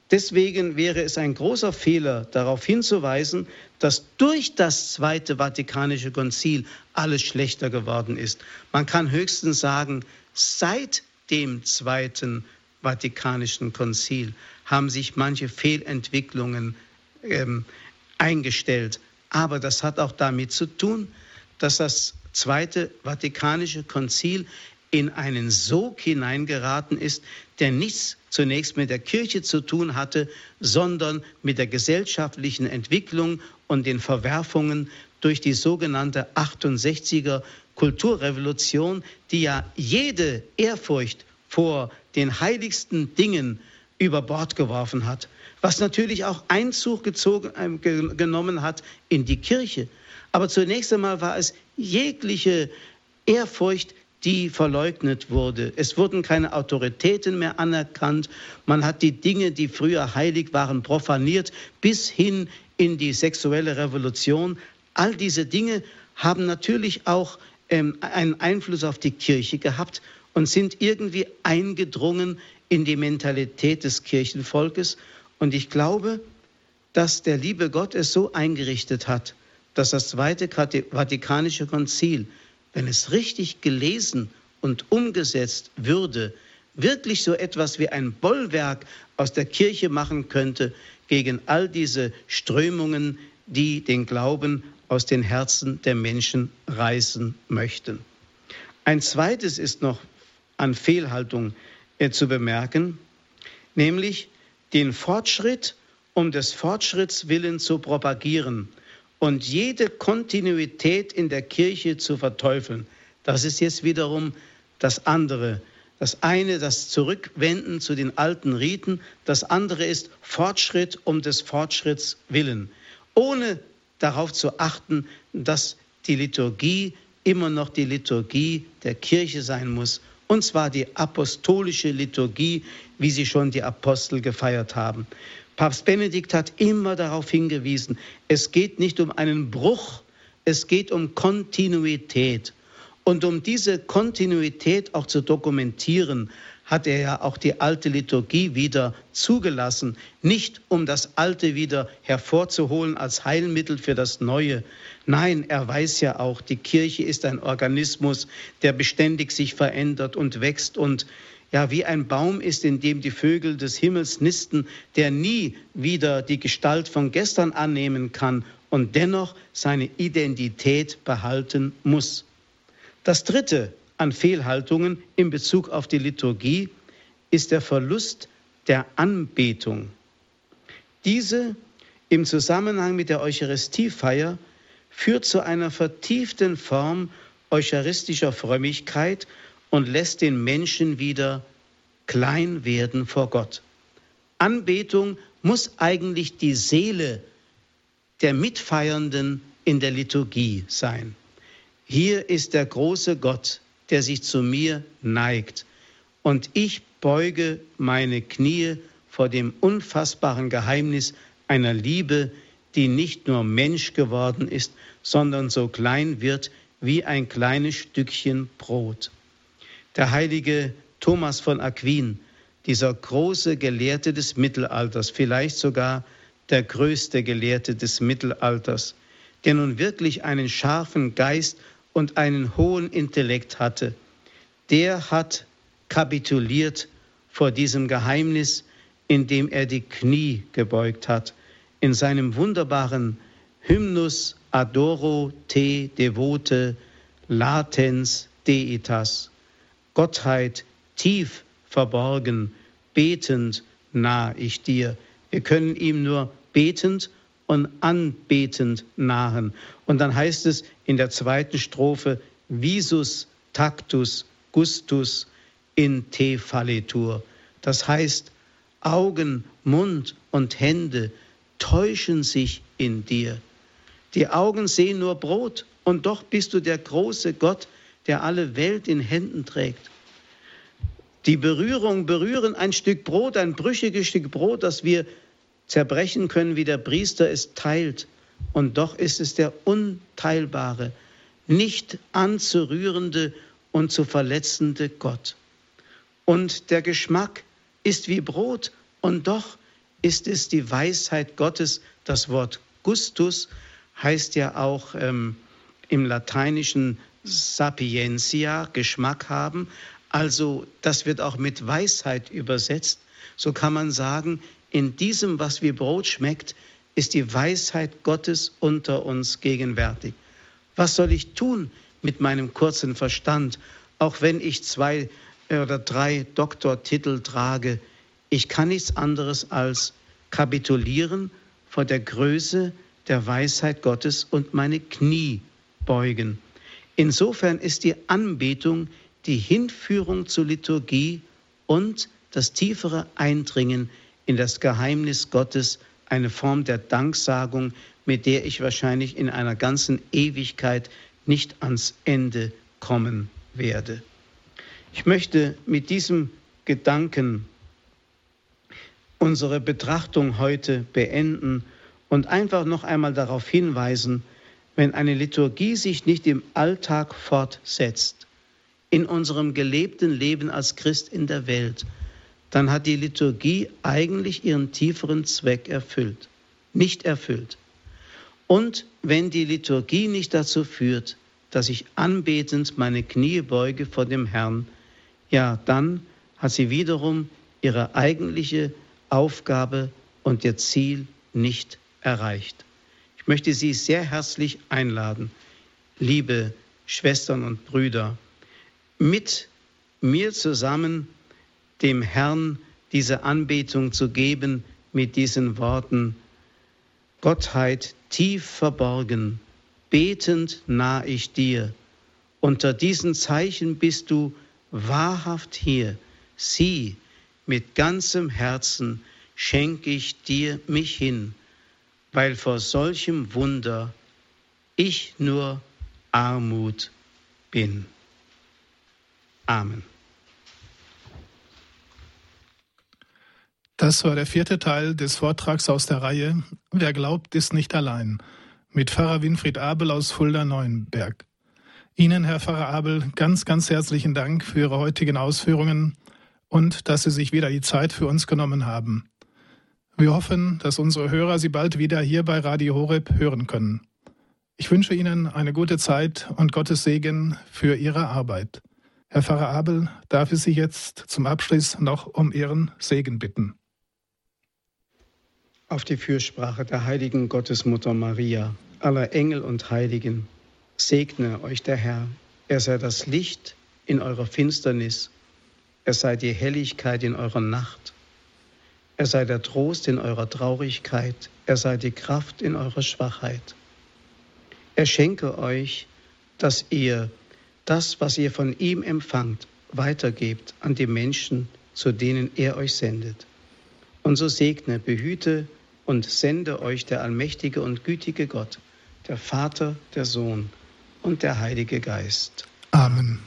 Deswegen wäre es ein großer Fehler, darauf hinzuweisen, dass durch das Zweite Vatikanische Konzil alles schlechter geworden ist. Man kann höchstens sagen, seit dem Zweiten Vatikanischen Konzil haben sich manche Fehlentwicklungen ähm, eingestellt. Aber das hat auch damit zu tun, dass das Zweite Vatikanische Konzil in einen Sog hineingeraten ist, der nichts zunächst mit der Kirche zu tun hatte, sondern mit der gesellschaftlichen Entwicklung und den Verwerfungen durch die sogenannte 68er Kulturrevolution, die ja jede Ehrfurcht vor den heiligsten Dingen über Bord geworfen hat, was natürlich auch Einzug gezogen, äh, genommen hat in die Kirche. Aber zunächst einmal war es jegliche Ehrfurcht die verleugnet wurde. Es wurden keine Autoritäten mehr anerkannt. Man hat die Dinge, die früher heilig waren, profaniert, bis hin in die sexuelle Revolution. All diese Dinge haben natürlich auch ähm, einen Einfluss auf die Kirche gehabt und sind irgendwie eingedrungen in die Mentalität des Kirchenvolkes. Und ich glaube, dass der liebe Gott es so eingerichtet hat, dass das Zweite Vatikanische Konzil wenn es richtig gelesen und umgesetzt würde, wirklich so etwas wie ein Bollwerk aus der Kirche machen könnte gegen all diese Strömungen, die den Glauben aus den Herzen der Menschen reißen möchten. Ein zweites ist noch an Fehlhaltung äh, zu bemerken, nämlich den Fortschritt um des Fortschritts willen zu propagieren und jede Kontinuität in der Kirche zu verteufeln. Das ist jetzt wiederum das andere. Das eine, das Zurückwenden zu den alten Riten, das andere ist Fortschritt um des Fortschritts willen, ohne darauf zu achten, dass die Liturgie immer noch die Liturgie der Kirche sein muss, und zwar die apostolische Liturgie, wie sie schon die Apostel gefeiert haben. Papst Benedikt hat immer darauf hingewiesen, es geht nicht um einen Bruch, es geht um Kontinuität. Und um diese Kontinuität auch zu dokumentieren, hat er ja auch die alte Liturgie wieder zugelassen, nicht um das Alte wieder hervorzuholen als Heilmittel für das Neue. Nein, er weiß ja auch, die Kirche ist ein Organismus, der beständig sich verändert und wächst und ja wie ein Baum ist, in dem die Vögel des Himmels nisten, der nie wieder die Gestalt von gestern annehmen kann und dennoch seine Identität behalten muss. Das Dritte an Fehlhaltungen in Bezug auf die Liturgie ist der Verlust der Anbetung. Diese im Zusammenhang mit der Eucharistiefeier führt zu einer vertieften Form eucharistischer Frömmigkeit und lässt den Menschen wieder klein werden vor Gott. Anbetung muss eigentlich die Seele der Mitfeiernden in der Liturgie sein. Hier ist der große Gott, der sich zu mir neigt, und ich beuge meine Knie vor dem unfassbaren Geheimnis einer Liebe, die nicht nur Mensch geworden ist, sondern so klein wird wie ein kleines Stückchen Brot. Der heilige Thomas von Aquin, dieser große Gelehrte des Mittelalters, vielleicht sogar der größte Gelehrte des Mittelalters, der nun wirklich einen scharfen Geist und einen hohen Intellekt hatte, der hat kapituliert vor diesem Geheimnis, indem er die Knie gebeugt hat, in seinem wunderbaren Hymnus Adoro te devote latens deitas. Gottheit tief verborgen, betend nah ich dir. Wir können ihm nur betend und anbetend nahen. Und dann heißt es in der zweiten Strophe, visus tactus gustus in te falletur. Das heißt, Augen, Mund und Hände täuschen sich in dir. Die Augen sehen nur Brot und doch bist du der große Gott, der alle Welt in Händen trägt. Die Berührung berühren ein Stück Brot, ein brüchiges Stück Brot, das wir zerbrechen können, wie der Priester es teilt. Und doch ist es der unteilbare, nicht anzurührende und zu verletzende Gott. Und der Geschmack ist wie Brot und doch ist es die Weisheit Gottes. Das Wort Gustus heißt ja auch ähm, im Lateinischen Sapientia, Geschmack haben. Also das wird auch mit Weisheit übersetzt. So kann man sagen, in diesem, was wie Brot schmeckt, ist die Weisheit Gottes unter uns gegenwärtig. Was soll ich tun mit meinem kurzen Verstand, auch wenn ich zwei oder drei Doktortitel trage? Ich kann nichts anderes als kapitulieren vor der Größe der Weisheit Gottes und meine Knie beugen. Insofern ist die Anbetung die Hinführung zur Liturgie und das tiefere Eindringen in das Geheimnis Gottes, eine Form der Danksagung, mit der ich wahrscheinlich in einer ganzen Ewigkeit nicht ans Ende kommen werde. Ich möchte mit diesem Gedanken unsere Betrachtung heute beenden und einfach noch einmal darauf hinweisen, wenn eine Liturgie sich nicht im Alltag fortsetzt, in unserem gelebten Leben als Christ in der Welt, dann hat die Liturgie eigentlich ihren tieferen Zweck erfüllt, nicht erfüllt. Und wenn die Liturgie nicht dazu führt, dass ich anbetend meine Knie beuge vor dem Herrn, ja, dann hat sie wiederum ihre eigentliche Aufgabe und ihr Ziel nicht erreicht. Möchte Sie sehr herzlich einladen, liebe Schwestern und Brüder, mit mir zusammen dem Herrn diese Anbetung zu geben mit diesen Worten, Gottheit tief verborgen, betend nah ich dir, unter diesen Zeichen bist du wahrhaft hier, sieh, mit ganzem Herzen schenke ich dir mich hin, weil vor solchem Wunder ich nur Armut bin. Amen. Das war der vierte Teil des Vortrags aus der Reihe Wer glaubt, ist nicht allein mit Pfarrer Winfried Abel aus Fulda-Neuenberg. Ihnen, Herr Pfarrer Abel, ganz, ganz herzlichen Dank für Ihre heutigen Ausführungen und dass Sie sich wieder die Zeit für uns genommen haben. Wir hoffen, dass unsere Hörer Sie bald wieder hier bei Radio Horeb hören können. Ich wünsche Ihnen eine gute Zeit und Gottes Segen für Ihre Arbeit. Herr Pfarrer Abel, darf ich Sie jetzt zum Abschluss noch um Ihren Segen bitten. Auf die Fürsprache der heiligen Gottesmutter Maria, aller Engel und Heiligen, segne euch der Herr. Er sei das Licht in eurer Finsternis, er sei die Helligkeit in eurer Nacht er sei der Trost in eurer Traurigkeit, er sei die Kraft in eurer Schwachheit. Er schenke euch, dass ihr das, was ihr von ihm empfangt, weitergebt an die Menschen, zu denen er euch sendet. Und so segne, behüte und sende euch der allmächtige und gütige Gott, der Vater, der Sohn und der Heilige Geist. Amen.